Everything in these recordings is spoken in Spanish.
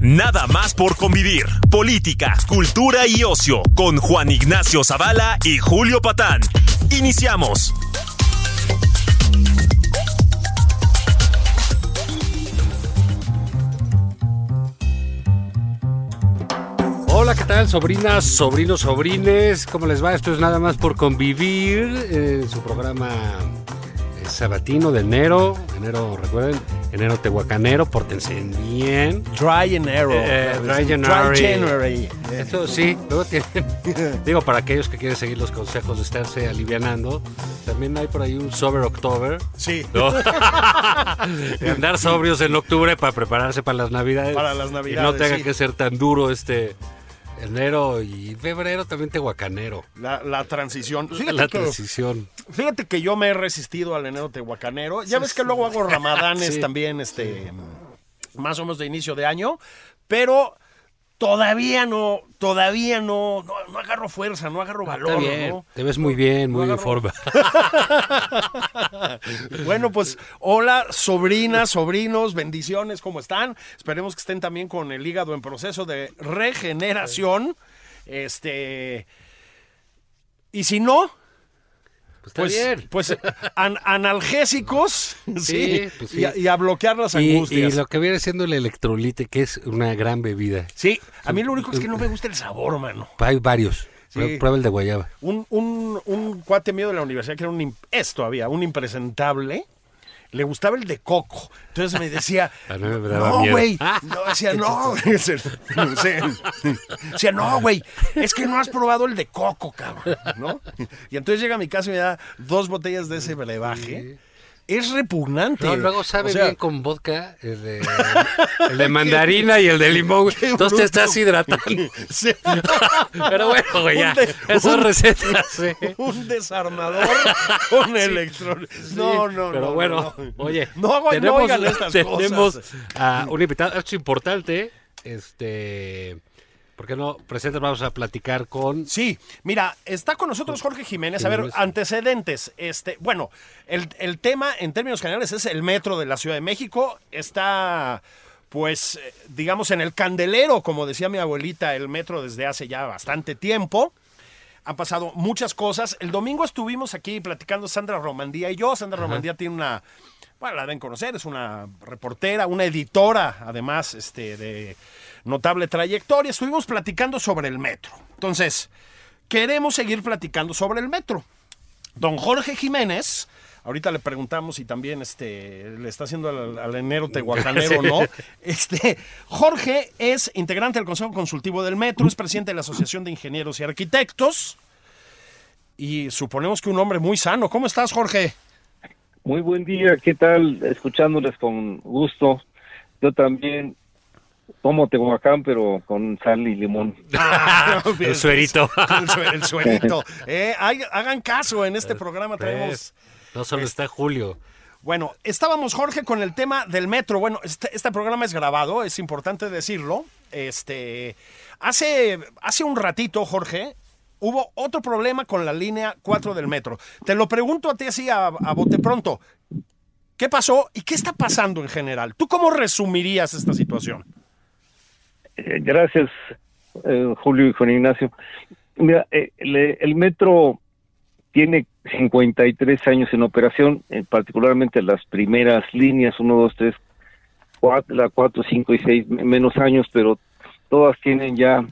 Nada más por convivir. Política, cultura y ocio con Juan Ignacio Zavala y Julio Patán. Iniciamos. Hola, ¿qué tal, sobrinas, sobrinos, sobrines? ¿Cómo les va? Esto es nada más por convivir en su programa eh, sabatino de enero. Enero, recuerden, enero tehuacanero, pórtense bien. Dry enero. Eh, claro, dry. January. January. Esto sí, luego tienen, digo, para aquellos que quieren seguir los consejos de estarse alivianando, también hay por ahí un Sober October. Sí. andar sobrios en octubre para prepararse para las navidades. Para las Y no Navidades, tenga sí. que ser tan duro este enero y febrero también tehuacanero. La, la transición. Fíjate, La que, transición. fíjate que yo me he resistido al enero tehuacanero. Ya ves que luego hago ramadanes Sí. también, este, más o menos de inicio de año, pero todavía no, todavía no, no, no agarro fuerza, no agarro valor, Está bien, ¿no? te ves muy bien, muy en agarro- forma. Bueno, pues hola, sobrinas, sobrinos, bendiciones, ¿cómo están? Esperemos que estén también con el hígado en proceso de regeneración. Este. Y si no, Pues está pues, bien. pues an- analgésicos sí, Sí, pues sí. Y, a, y a bloquear las Y, y angustias. lo que viene siendo el electrolite, que es una gran bebida. Sí, a mí lo único es que no me gusta el sabor, mano. Hay varios. Sí. Prue- Prueba el de guayaba. Un, un, un cuate mío de la universidad que era un, es todavía, un impresentable, le gustaba el de coco. Entonces me decía, no, güey. No, decía, no. Decía, no, güey, es que no has probado el de coco, cabrón, ¿no? Y entonces llega a mi casa y me da dos botellas de ese brebaje. Es repugnante. No, luego sabe O sea, bien con vodka, el de, el de mandarina y el de limón. Entonces te estás hidratando. sí. Pero bueno, güey, ya. Esas un- recetas, sí. Un desarmador con electrón. No, no, Pero no, bueno, no, no. oye, No, güey, no tenemos, oigan estas tenemos cosas. a un invitado, esto es importante, este, ¿por qué no? Presentes, vamos a platicar con... Sí, mira, está con nosotros Jorge Jiménez. A ver, antecedentes. Este, bueno, el, el tema en términos generales es el metro de la Ciudad de México. Está, pues, eh, digamos, en el candelero, como decía mi abuelita, el metro desde hace ya bastante tiempo. Han pasado muchas cosas. El domingo estuvimos aquí platicando Sandra Romandía y yo. Sandra Romandía tiene una, bueno, la deben conocer, es una reportera, una editora, además, este, de notable trayectoria. Estuvimos platicando sobre el metro. Entonces, queremos seguir platicando sobre el metro. Don Jorge Jiménez, ahorita le preguntamos si también este, le está haciendo al, al enero tehuacanero o no. Este, Jorge es integrante del Consejo Consultivo del Metro, es presidente de la Asociación de Ingenieros y Arquitectos. Y suponemos que un hombre muy sano. ¿Cómo estás, Jorge? Muy buen día, ¿qué tal? Escuchándoles con gusto. Yo también tomo Tehuacán, pero con sal y limón. El suerito. El, suerito. Eh, hay- hagan caso, en este programa traemos... No solo está Julio. Bueno, estábamos, Jorge, con el tema del metro. Bueno, este, este programa es grabado, es importante decirlo. Este, hace, hace un ratito, Jorge, hubo otro problema con la línea 4 del metro. Te lo pregunto a ti así a, a bote pronto. ¿Qué pasó y qué está pasando en general? ¿Tú cómo resumirías esta situación? Eh, gracias, eh, Julio y Juan Ignacio. Mira, eh, le- el metro tiene 53 años en operación, eh, particularmente las primeras líneas, 1, 2, 3, 4, la 4, 5 y 6, menos años, pero todas tienen ya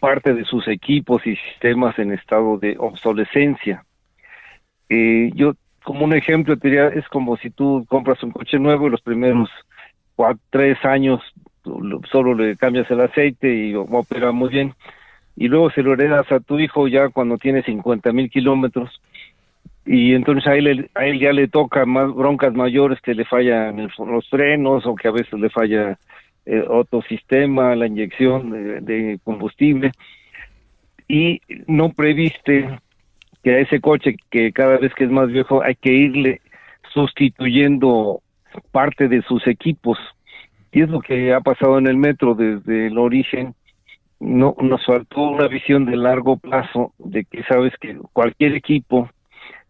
parte de sus equipos y sistemas en estado de obsolescencia. Eh, yo, como un ejemplo, te diría, es como si tú compras un coche nuevo y los primeros cuatro, tres años solo le cambias el aceite y opera muy bien. Y luego se lo heredas a tu hijo ya cuando tiene 50 mil kilómetros. Y entonces a él, a él ya le toca más broncas mayores que le fallan los frenos o que a veces le falla eh, otro sistema, la inyección de, de, combustible. Y no previste que a ese coche que cada vez que es más viejo hay que irle sustituyendo parte de sus equipos y es lo que ha pasado en el metro desde el origen. No nos faltó una visión de largo plazo de que sabes que cualquier equipo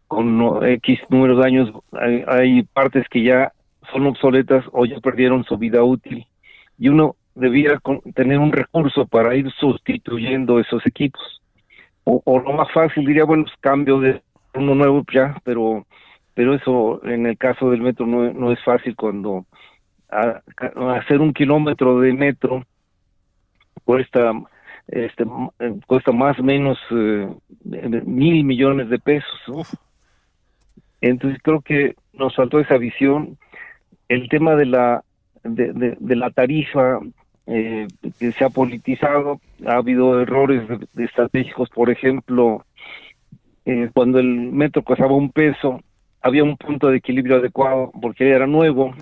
con X número de años hay, partes que ya son obsoletas o ya perdieron su vida útil. Y uno debiera tener un recurso para ir sustituyendo esos equipos. O, lo más fácil diría bueno pues cambio de uno nuevo ya pero pero eso en el caso del metro no es fácil cuando hacer un kilómetro de metro cuesta este cuesta más o menos eh, mil millones de pesos entonces creo que nos faltó esa visión. El tema de la de, de, la tarifa eh, que se ha politizado ha habido errores estratégicos. Por ejemplo eh, cuando el metro costaba un peso había un punto de equilibrio adecuado porque era nuevo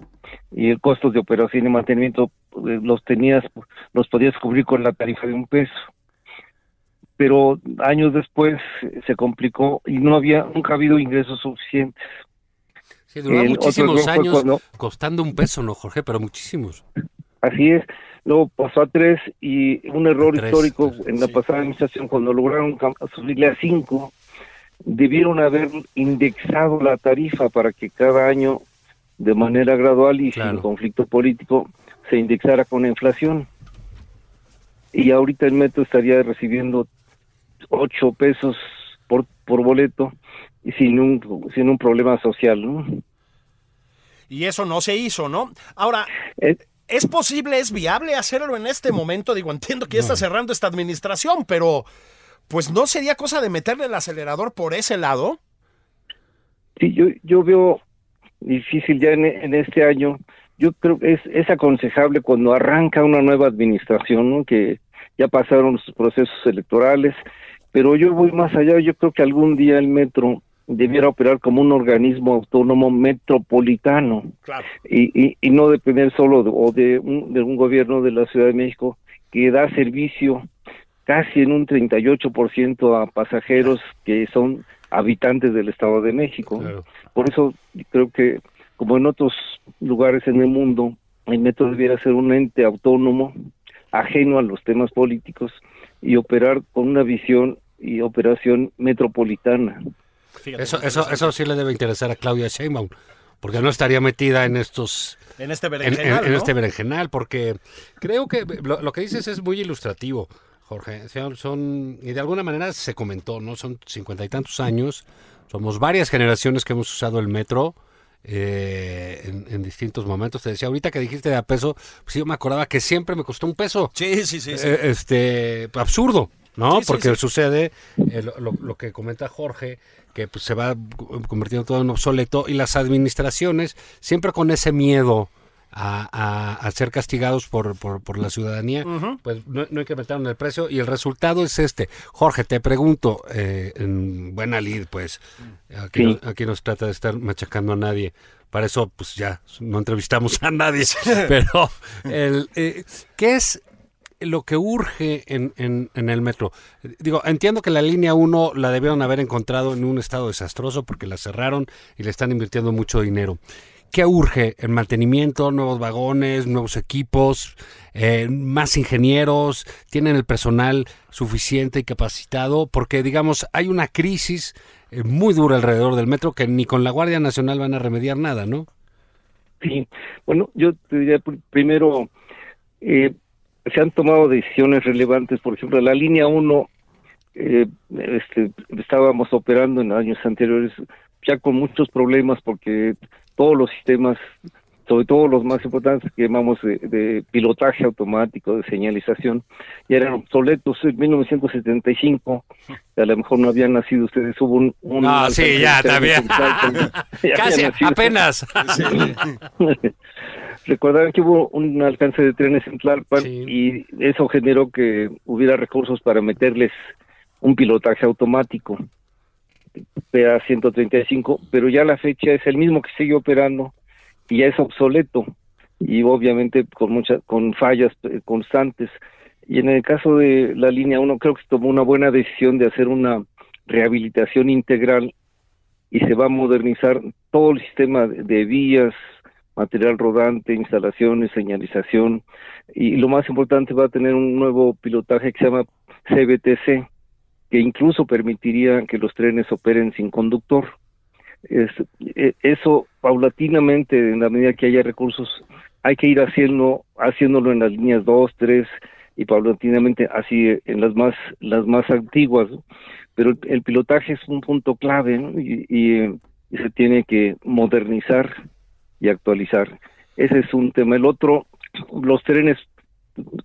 y el costo de operación y mantenimiento eh, los tenías, los podías cubrir con la tarifa de un peso. Pero años después se complicó y no había, nunca ha habido ingresos suficientes. Sí, duró muchísimos años costando un peso, ¿no, Jorge? Pero muchísimos. Así es. Luego pasó a tres y un error histórico en la pasada administración cuando lograron subirle a cinco, debieron haber indexado la tarifa para que cada año de manera gradual y sin conflicto político se indexara con la inflación. Y ahorita el metro estaría recibiendo 8 pesos por, por boleto y sin un, sin un problema social, ¿no? Y eso no se hizo, ¿no? Ahora, eh, ¿es posible, es viable hacerlo en este momento? Digo, entiendo que ya está cerrando esta administración, pero pues no sería cosa de meterle el acelerador por ese lado. Sí, yo, yo veo difícil ya en, este año. Yo creo que es, es aconsejable cuando arranca una nueva administración, ¿no? que ya pasaron los procesos electorales, pero yo voy más allá, yo creo que algún día el metro debiera operar como un organismo autónomo metropolitano y, y, no depender solo de, o de, un, de un gobierno de la Ciudad de México que da servicio casi en un 38% a pasajeros que son habitantes del Estado de México. Por eso creo que, como en otros lugares en el mundo, el metro debiera ser un ente autónomo, ajeno a los temas políticos y operar con una visión y operación metropolitana. eso, eso, eso sí le debe interesar a Claudia Sheinbaum, porque no estaría metida en estos... En este berenjenal, en, este berenjenal, porque creo que lo, lo que dices es muy ilustrativo. Jorge. Son, y de alguna manera se comentó, ¿no? Son cincuenta y tantos años. Somos varias generaciones que hemos usado el metro. Eh, en, distintos momentos. Te decía, ahorita que dijiste de a peso, pues yo me acordaba que siempre me costó un peso. Sí, sí, sí. Eh, este, absurdo, ¿no? Porque sucede eh, lo, que comenta Jorge, que pues, se va convirtiendo todo en obsoleto y las administraciones siempre con ese miedo a, ser castigados por, por, la ciudadanía, pues no, no, incrementaron el precio y el resultado es este. Jorge, te pregunto, eh, en buena lid, pues, aquí, no, aquí nos trata de estar machacando a nadie. Para eso, pues ya, no entrevistamos a nadie. Pero, el, eh, ¿qué es lo que urge en, en, en, el metro. Digo, entiendo que la línea 1 la debieron haber encontrado en un estado desastroso porque la cerraron y le están invirtiendo mucho dinero. ¿Qué urge? El mantenimiento, nuevos vagones, nuevos equipos, eh, más ingenieros, tienen el personal suficiente y capacitado, porque digamos, hay una crisis eh, muy dura alrededor del metro que ni con la Guardia Nacional van a remediar nada, ¿no? Sí, bueno, yo te diría primero, eh, se han tomado decisiones relevantes, por ejemplo, la línea 1, este, estábamos operando en años anteriores ya con muchos problemas porque todos los sistemas, sobre todo los más importantes que llamamos de, pilotaje automático, de señalización, ya eran obsoletos. En 1975, a lo mejor no habían nacido ustedes, hubo un... un no, sí, ya, también. Casi, apenas. Recordarán que hubo un alcance de trenes en Tlalpan y eso generó que hubiera recursos para meterles un pilotaje automático PA 135, pero ya la fecha es el mismo que sigue operando y ya es obsoleto y obviamente con muchas con fallas eh, constantes. Y en el caso de la línea 1 creo que se tomó una buena decisión de hacer una rehabilitación integral y se va a modernizar todo el sistema de vías, material rodante, instalaciones, señalización y lo más importante va a tener un nuevo pilotaje que se llama CBTC, que incluso permitiría que los trenes operen sin conductor. Es, e, eso paulatinamente, en la medida que haya recursos, hay que ir haciendo, haciéndolo en las líneas 2, 3 y paulatinamente así en las más, las más antiguas. Pero el pilotaje es un punto clave y se tiene que modernizar y actualizar. Ese es un tema. El otro, los trenes,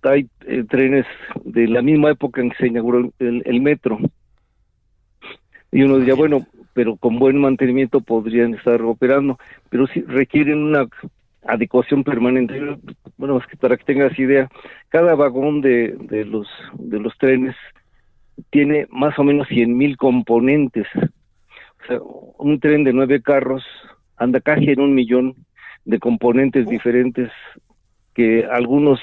hay eh, trenes de la misma época en que se inauguró el, metro. Y uno diría, bueno, pero con buen mantenimiento podrían estar operando, pero sí requieren una adecuación permanente. Bueno, es que para que tengas idea, cada vagón de, de los de los trenes tiene más o menos 100 mil componentes. O sea, un tren de nueve carros anda casi en un millón de componentes diferentes que algunos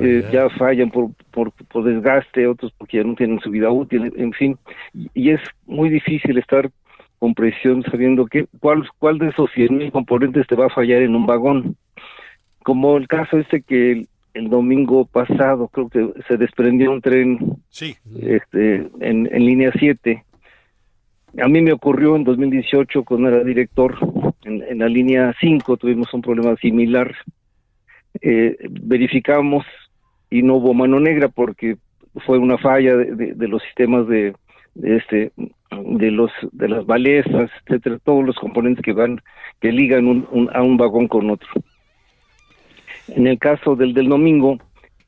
eh, ya fallan por, por, por, desgaste, otros porque ya no tienen su vida útil, en fin, y, es muy difícil estar con presión sabiendo que cuál, cuál de esos 100.000 componentes te va a fallar en un vagón. Como el caso este que el, domingo pasado creo que se desprendió un tren sí. este, en, en línea 7 a mí me ocurrió en 2018 cuando era director en, la línea 5, tuvimos un problema similar. Eh, verificamos y no hubo mano negra porque fue una falla de, los sistemas de, este de los de las balesas, etcétera, todos los componentes que van que ligan un, a un vagón con otro. En el caso del del domingo,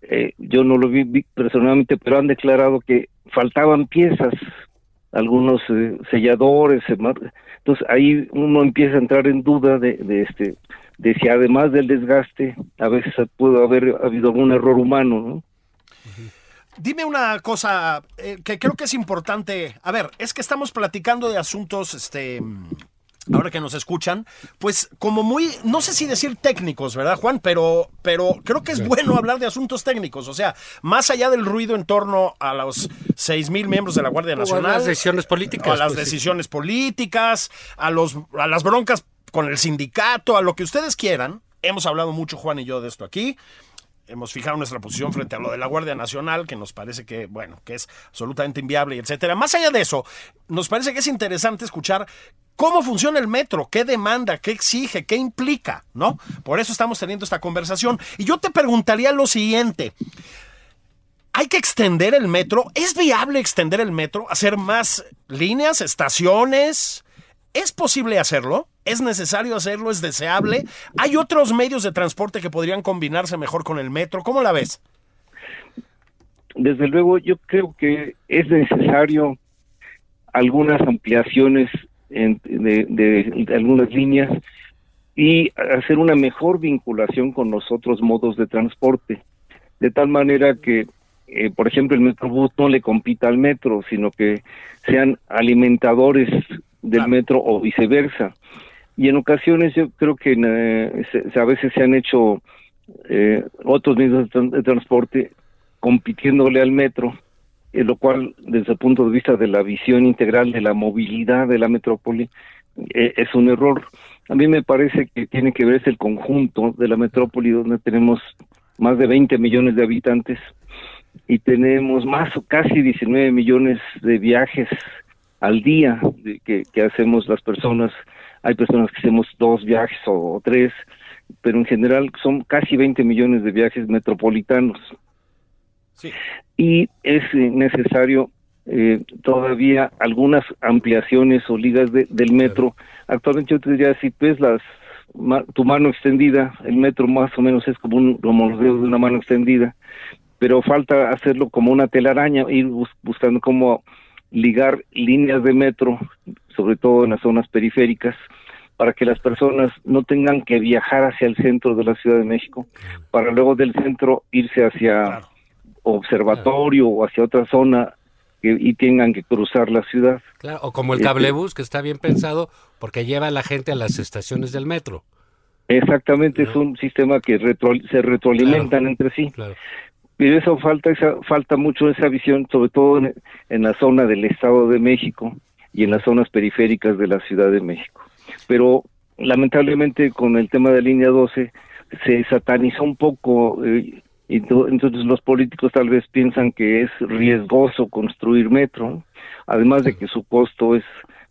eh, yo no lo vi personalmente, pero han declarado que faltaban piezas algunos eh, selladores, entonces ahí uno empieza a entrar en duda de, este de si además del desgaste a veces puede haber habido algún error humano, ¿no? Dime una cosa eh, que creo que es importante. A ver, es que estamos platicando de asuntos, este, ahora que nos escuchan, pues como muy, no sé si decir técnicos, ¿verdad, Juan? Pero, pero creo que es bueno hablar de asuntos técnicos, o sea, más allá del ruido en torno a los seis mil miembros de la Guardia Nacional. a las decisiones políticas. A las pues, decisiones políticas, a, los, a las broncas con el sindicato, a lo que ustedes quieran. Hemos hablado mucho, Juan y yo, de esto aquí hemos fijado nuestra posición frente a lo de la Guardia Nacional, que nos parece que, bueno, que es absolutamente inviable, etcétera. Más allá de eso, nos parece que es interesante escuchar cómo funciona el metro, qué demanda, qué exige, qué implica, ¿no? Por eso estamos teniendo esta conversación. Y yo te preguntaría lo siguiente. ¿Hay que extender el metro? ¿Es viable extender el metro? ¿Hacer más líneas, estaciones? ¿Es posible hacerlo? ¿Es necesario hacerlo? ¿Es deseable? ¿Hay otros medios de transporte que podrían combinarse mejor con el metro? ¿Cómo la ves? Desde luego, yo creo que es necesario algunas ampliaciones de, algunas líneas y hacer una mejor vinculación con los otros modos de transporte, de tal manera que, eh, por ejemplo, el Metrobús no le compita al metro, sino que sean alimentadores del metro o viceversa. Y en ocasiones yo creo que eh, a veces se han hecho eh, otros medios de, transporte compitiéndole al metro, eh, lo cual desde el punto de vista de la visión integral de la movilidad de la metrópoli es un error. A mí me parece que tiene que ver el conjunto de la metrópoli donde tenemos más de 20 millones de habitantes y tenemos más o casi 19 millones de viajes al día que, que hacemos las personas. Hay personas que hacemos dos viajes o, tres, pero en general son casi 20 millones de viajes metropolitanos. Y es necesario eh, todavía algunas ampliaciones o ligas del metro. Actualmente yo te diría, si ves las tu mano extendida, el metro más o menos es como, un, como los dedos de una mano extendida, pero falta hacerlo como una telaraña, ir buscando cómo ligar líneas de metro, sobre todo en las zonas periféricas, para que las personas no tengan que viajar hacia el centro de la Ciudad de México, para luego del centro irse hacia observatorio o hacia otra zona que, y tengan que cruzar la ciudad. Claro, o como el Este- cablebús, que está bien pensado porque lleva a la gente a las estaciones del metro. Exactamente, es un sistema que retro- se retroalimentan entre sí. Claro. Pero eso falta, esa, falta mucho esa visión, sobre todo en, en la zona del Estado de México y en las zonas periféricas de la Ciudad de México. Pero lamentablemente con el tema de línea 12 se satanizó un poco eh, entonces los políticos tal vez piensan que es riesgoso construir metro, además de que su costo es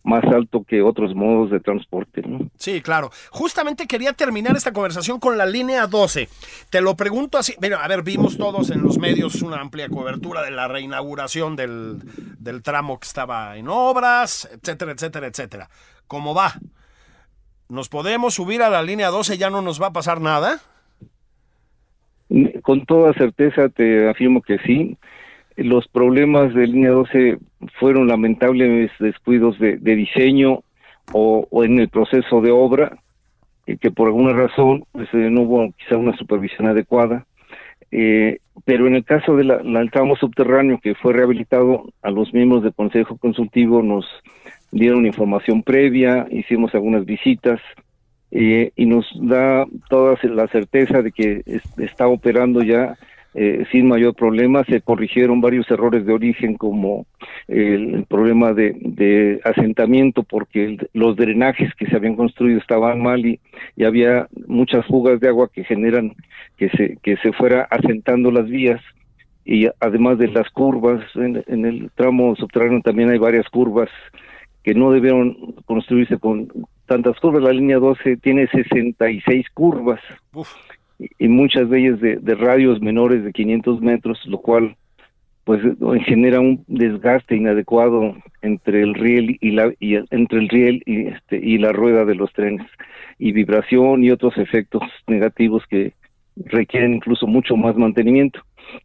más alto que otros modos de transporte. ¿no? Sí, claro. Justamente quería terminar esta conversación con la línea 12. Te lo pregunto así. Mira, a ver, vimos todos en los medios una amplia cobertura de la reinauguración del, del tramo que estaba en obras, etcétera, etcétera, etcétera. ¿Cómo va? ¿Nos podemos subir a la línea 12? ¿Ya no nos va a pasar nada? Con toda certeza te afirmo que sí. Los problemas de línea 12 fueron lamentables descuidos de, diseño o, en el proceso de obra, eh, que por alguna razón pues, eh, no hubo quizá una supervisión adecuada. Eh, pero en el caso del de tramo subterráneo que fue rehabilitado, a los miembros del Consejo Consultivo nos dieron información previa, hicimos algunas visitas, eh, y nos da toda la certeza de que es, está operando ya eh, sin mayor problema. Se corrigieron varios errores de origen como el, problema de, de, asentamiento porque el, los drenajes que se habían construido estaban mal y, había muchas fugas de agua que generan que se, que se fuera asentando las vías y además de las curvas, en, el tramo subterráneo también hay varias curvas que no debieron construirse con tantas curvas. La línea 12 tiene 66 curvas y, muchas de ellas de, radios menores de 500 metros, lo cual pues genera un desgaste inadecuado entre el riel y la entre el riel y este y la rueda de los trenes. Y vibración y otros efectos negativos que requieren incluso mucho más mantenimiento.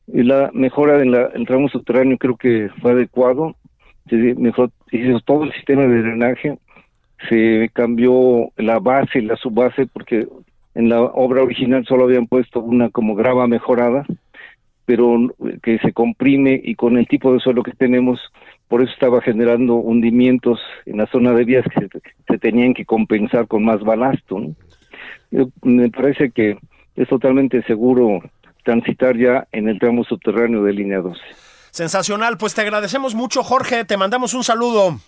Y la mejora en la, el tramo subterráneo creo que fue adecuado, se mejor se hizo todo el sistema de drenaje, se cambió la base la subbase porque en la obra original solo habían puesto una como grava mejorada, pero que se comprime y con el tipo de suelo que tenemos, por eso estaba generando hundimientos en la zona de vías que se, se tenían que compensar con más balasto. ¿no? Yo, me parece que es totalmente seguro transitar ya en el tramo subterráneo de línea 12. Sensacional, pues te agradecemos mucho Jorge, te mandamos un saludo.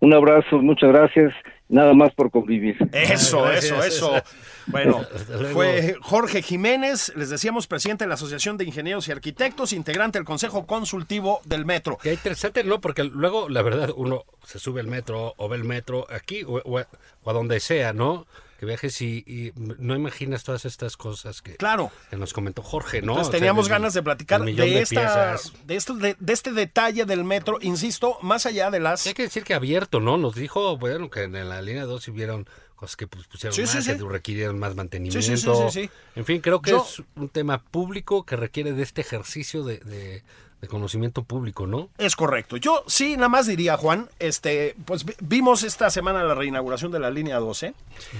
Un abrazo, muchas gracias. Nada más por convivir. Eso, eso, eso. Bueno, fue Jorge Jiménez, les decíamos, presidente de la Asociación de Ingenieros y Arquitectos, integrante del Consejo Consultivo del Metro. Qué interesante, ¿no? Porque luego, la verdad, uno se sube el metro o ve el metro aquí o, o, o a donde sea, ¿no? Que viajes y, y, no imaginas todas estas cosas que, claro. que nos comentó Jorge, ¿no? Entonces teníamos o sea, ganas de platicar de, de, esta, de, esto, de, de, este detalle del metro, insisto, más allá de las... Hay que decir que abierto, ¿no? Nos dijo, bueno, que en la línea 2 hubieron cosas que pues, pusieron sí, más, sí, sí. que requirieron más mantenimiento. En fin, creo que Yo, es un tema público que requiere de este ejercicio de conocimiento público, ¿no? Es correcto. Yo sí, nada más diría, Juan, este, pues vimos esta semana la reinauguración de la línea 12. Sí.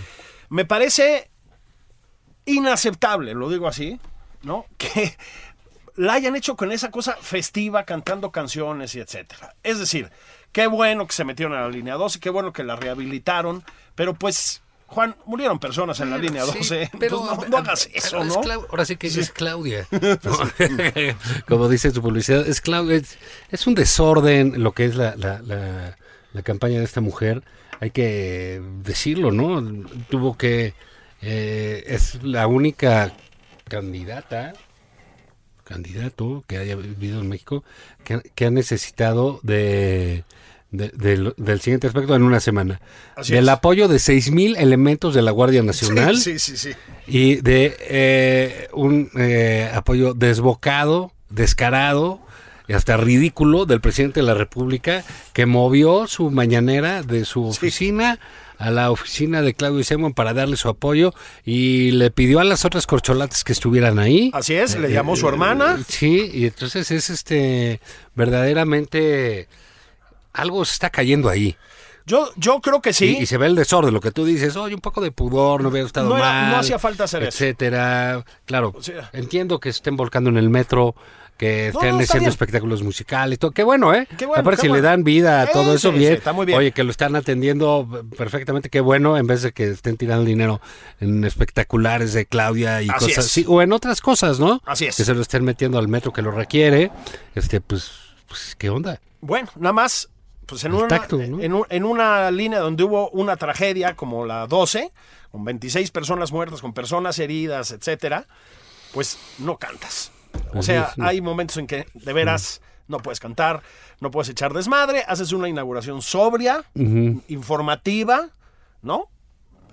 Me parece inaceptable, lo digo así, ¿no? Que la hayan hecho con esa cosa festiva, cantando canciones y etcétera. Es decir, qué bueno que se metieron a la línea 12, qué bueno que la rehabilitaron, pero pues Juan, murieron personas en la línea 12. Sí, pero pues no, no, hagas eso, ¿no? ahora sí que sí. es Claudia. Como dice su publicidad, es Claudia. Es, es, un desorden lo que es la, la, la, la, campaña de esta mujer. Hay que decirlo, ¿no? Tuvo que. Eh, es la única candidata, candidato que haya vivido en México, que, que ha necesitado de de, de, del siguiente aspecto en una semana. Así del es. apoyo de 6.000 elementos de la Guardia Nacional Sí, sí, sí. sí. y de eh, un eh, apoyo desbocado, descarado y hasta ridículo del presidente de la República que movió su mañanera de su oficina a la oficina de Claudio Sheinbaum para darle su apoyo y le pidió a las otras corcholatas que estuvieran ahí. Así es, le llamó su hermana. Sí, y entonces es este verdaderamente algo se está cayendo ahí. Yo, yo creo que sí. Y, y, se ve el desorden, lo que tú dices, oye, un poco de pudor, no hubiera estado no era, mal. No hacía falta hacer etcétera. eso. Claro, O sea, entiendo que se estén volcando en el metro, que No, estén no, haciendo bien. espectáculos musicales todo. Qué bueno, ¿eh? Qué bueno, Aparte, si le dan vida a todo eso, sí, bien. sí, está muy bien. Oye, que lo están atendiendo perfectamente, qué bueno, en vez de que estén tirando dinero en espectaculares de Claudia y Así cosas así, o en otras cosas, ¿no? Así es. Que se lo estén metiendo al metro que lo requiere. Este, pues, pues ¿qué onda? Bueno, nada más, pues en El una, tacto, ¿no? en, un- en una línea donde hubo una tragedia como la 12, con 26 personas muertas, con personas heridas, etcétera, pues no cantas. O sea, hay momentos en que de veras no puedes cantar, no puedes echar desmadre, haces una inauguración sobria, informativa, ¿no?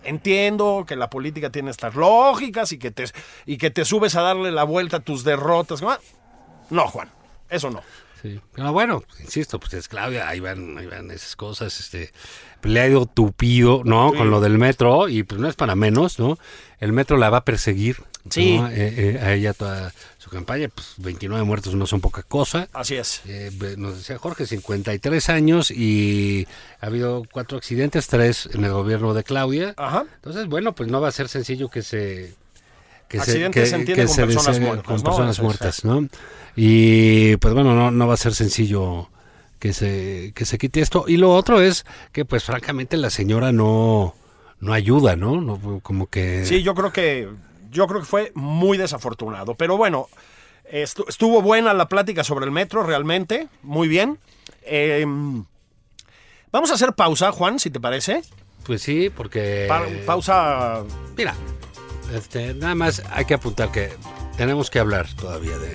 Entiendo que la política tiene estas lógicas y que te, y que te subes a darle la vuelta a tus derrotas. ¿no? Juan, eso no. Sí. Pero bueno, insisto, pues es Claudia, ahí van, ahí van esas cosas, este, le ha ido tupido, ¿no? Sí. Con lo del metro, y pues no es para menos, ¿no? El metro la va a perseguir, Sí. ¿no? Eh, eh, a ella toda campaña, pues 29 muertos no son poca cosa. Así es. Eh, nos decía Jorge, 53 años y ha habido cuatro accidentes, tres en el gobierno de Claudia. Ajá. Entonces, bueno, pues no va a ser sencillo que se... Que Accidentes se entiende con personas deshaga- muertas, con ¿no? personas muertas, ¿no? Y pues bueno, no, no va a ser sencillo que se, que se quite esto. Y lo otro es que pues francamente la señora no, no ayuda, ¿no? no como que... Sí, yo creo que yo creo que fue muy desafortunado. Pero bueno, estu- estuvo buena la plática sobre el metro, realmente. Muy bien. Eh, vamos a hacer pausa, Juan, si te parece. Pues sí, porque... Pa- pausa. Mira, este, nada más hay que apuntar que tenemos que hablar todavía de,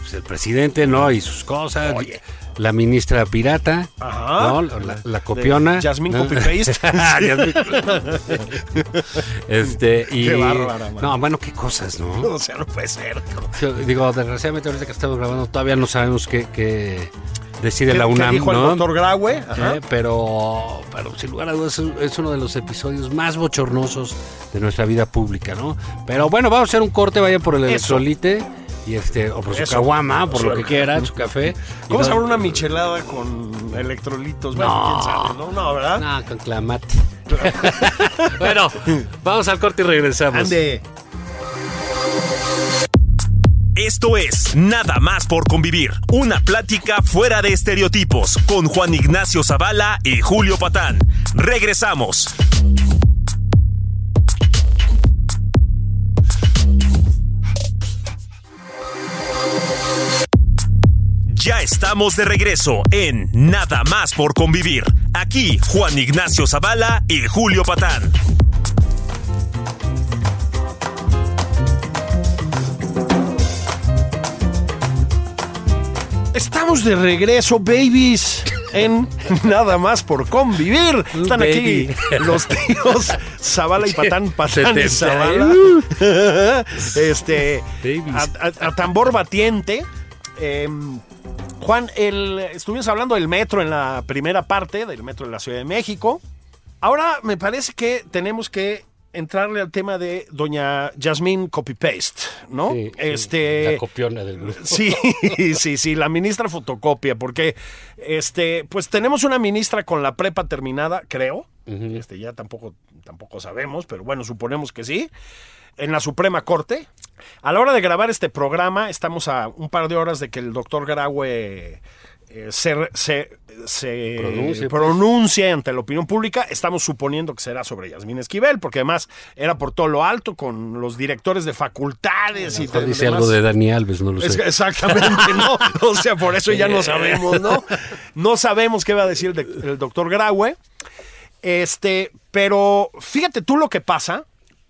pues, el presidente, ¿no? Y sus cosas. Oye. La ministra pirata, Ajá. ¿no? La, la copiona. Yasmín ¿no? Yasmín. este, y, Qué bárbara, man. No, bueno, qué cosas, ¿no? O sea, no puede ser. Yo Digo, desgraciadamente ahorita que estamos grabando todavía no sabemos qué, qué decide ¿Qué- la UNAM, dijo el ¿no? doctor Graue? Ajá. Eh, pero, pero sin lugar a dudas es, uno de los episodios más bochornosos de nuestra vida pública, ¿no? Pero bueno, vamos a hacer un corte, vayan por el Eso. electrolite y este, o por su Eso. caguama, por lo que quieran, su café. ¿Cómo saber una michelada con electrolitos? Bueno, No. quién sabe, ¿no? No, ¿verdad? No, con clamate. bueno, vamos al corte y regresamos. Ande. Esto es Nada más por convivir, una plática fuera de estereotipos con Juan Ignacio Zavala y Julio Patán. Regresamos. Ya estamos de regreso en Nada más por convivir. Aquí Juan Ignacio Zavala y Julio Patán. Estamos de regreso, babies, en Nada más por convivir. Están Baby. aquí los tíos Zavala y Patán, Patán y 70. Zavala. este, Babies. a, a- a tambor batiente. Em, Juan, el, estuvimos hablando del metro en la primera parte, del metro de la Ciudad de México. Ahora me parece que tenemos que entrarle al tema de doña Yasmín Copy Paste, ¿no? Sí, este, La copiona del grupo. Sí, sí, sí, la ministra fotocopia, porque este, pues tenemos una ministra con la prepa terminada, creo. Este, ya tampoco, tampoco sabemos, pero bueno, suponemos que sí. En la Suprema Corte. A la hora de grabar este programa, estamos a un par de horas de que el doctor Graue eh, se, se, pues. ante la opinión pública. Estamos suponiendo que será sobre Yasmín Esquivel, porque además era por todo lo alto con los directores de facultades y de- dice demás. algo de Dani Alves, no lo sé. exactamente, ¿no? O sea, por eso ya no sabemos, ¿no? No sabemos qué va a decir el, de- el doctor Graue. Este, pero fíjate tú lo que pasa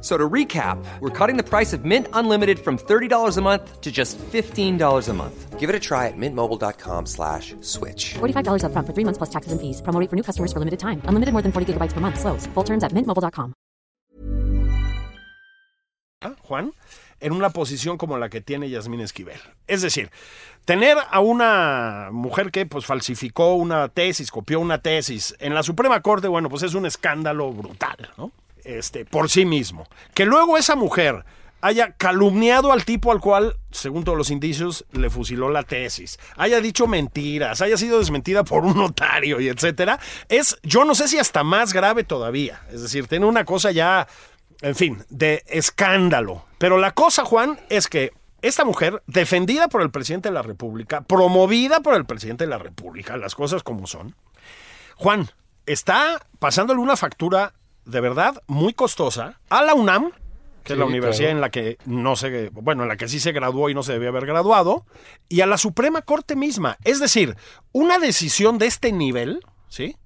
So to recap, we're cutting the price of Mint Unlimited from $30 a month to just $15 a month. Give it a try at mintmobile.com slash switch. $45 upfront for three months plus taxes and fees. Promo rate for new customers for limited time. Unlimited more than 40 gigabytes per month. Slows. Full terms at mintmobile.com. ¿ah, Juan, en una posición como la que tiene Yasmín Esquivel. Es decir, tener a una mujer que pues falsificó una tesis, copió una tesis en la Suprema Corte, bueno, pues es un escándalo brutal, ¿no? Este, por sí mismo. Que luego esa mujer haya calumniado al tipo al cual, según todos los indicios, le fusiló la tesis, haya dicho mentiras, haya sido desmentida por un notario y etcétera, es, yo no sé si hasta más grave todavía. Es decir, tiene una cosa ya, en fin, de escándalo. Pero la cosa, Juan, es que esta mujer, defendida por el presidente de la República, promovida por el presidente de la República, las cosas como son, Juan, está pasándole una factura de verdad muy costosa a la UNAM, que es la universidad claro. en la que no se, bueno, en la que sí se graduó y no se debía haber graduado, y a la Suprema Corte misma. Es decir, una decisión de este nivel, ¿sí?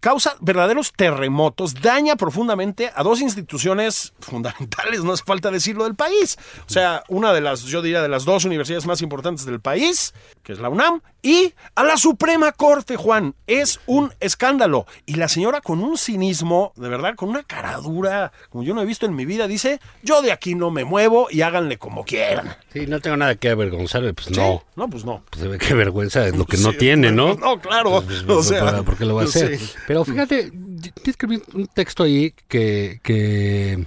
Causa verdaderos terremotos, daña profundamente a dos instituciones fundamentales, no hace falta decirlo, del país. O sea, una de las, yo diría, de las dos universidades más importantes del país, que es la UNAM, y a la Suprema Corte, Juan. Es un escándalo. Y la señora con un cinismo, de verdad, con una caradura, como yo no he visto en mi vida, dice, yo de aquí no me muevo y háganle como quieran. Sí, no tengo nada que avergonzarme, pues no. ¿Sí? No, pues no. Pues se ve qué vergüenza es lo que no tiene, ¿no? No, claro. Pues, o sea, ¿para- ¿Por qué lo va a hacer? sí. Pero fíjate, yo escribí un texto ahí que, que, eh,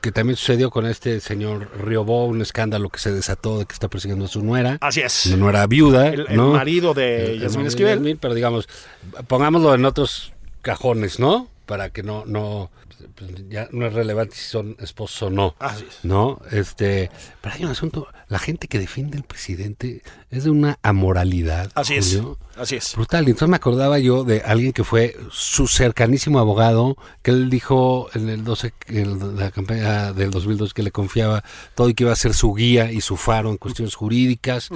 que también sucedió con este señor Riobó, un escándalo que se desató de que está persiguiendo a su nuera. Así es. Una nuera viuda, El, el ¿no? marido de marido de Esquivel. Pero digamos, pongámoslo en otros cajones, ¿no? Para que no, no, pues, ya no es relevante si son esposos o no. Así es. ¿No? Este, pero hay un asunto, la gente que defiende al presidente es de una amoralidad. Así es. Julio, Así es. Brutal. Entonces me acordaba yo de alguien que fue su cercanísimo abogado, que él dijo en el 12, en la campaña del 2002 que le confiaba todo y que iba a ser su guía y su faro en cuestiones jurídicas.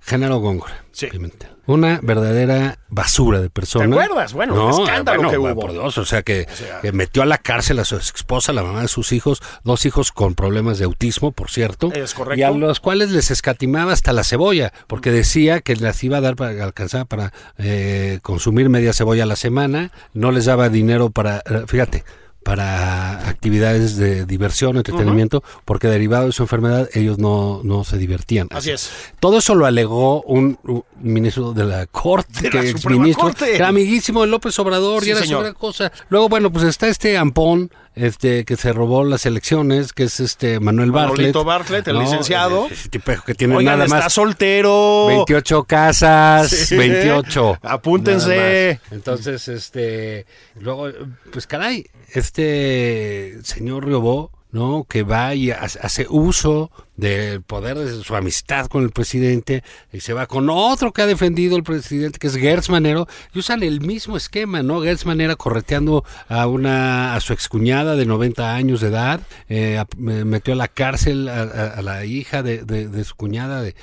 Genaro Góngora. Mm. Sí. Pimentel. Una verdadera basura de persona. ¿Te acuerdas? Bueno, escándalo que hubo. Por Dios, o sea, que, que metió a la cárcel a su esposa, la mamá de sus hijos, dos hijos con problemas de autismo, por cierto. Es correcto. Y a los cuales les escatimaba hasta la cebolla, porque decía que las iba a dar para alcanzar para eh, consumir media cebolla a la semana, no les daba dinero para, eh, fíjate, para actividades de diversión, entretenimiento, porque derivado de su enfermedad ellos no, no se divertían. Así es. Todo eso lo alegó un, un ministro de la Corte, De que la ex Suprema ministro, Corte. que era amiguísimo de López Obrador Sí, y era gran cosa. Luego, bueno, pues está este Ampón, este que se robó las elecciones, que es este Manuel Bartlett. Manolito Bartlett, el licenciado. Ese tipejo que tiene Oigan, nada está más soltero. 28 casas, Sí. 28. Apúntense. Entonces, este, luego, pues caray, este señor Riobó, ¿no? Que va y ha- hace uso del poder de su amistad con el presidente y se va con otro que ha defendido el presidente, que es Gertz Manero, y usan el mismo esquema, ¿no? Gertz correteando a una a su excuñada de 90 años de edad, eh, metió a la cárcel a, la hija de, de- su cuñada de,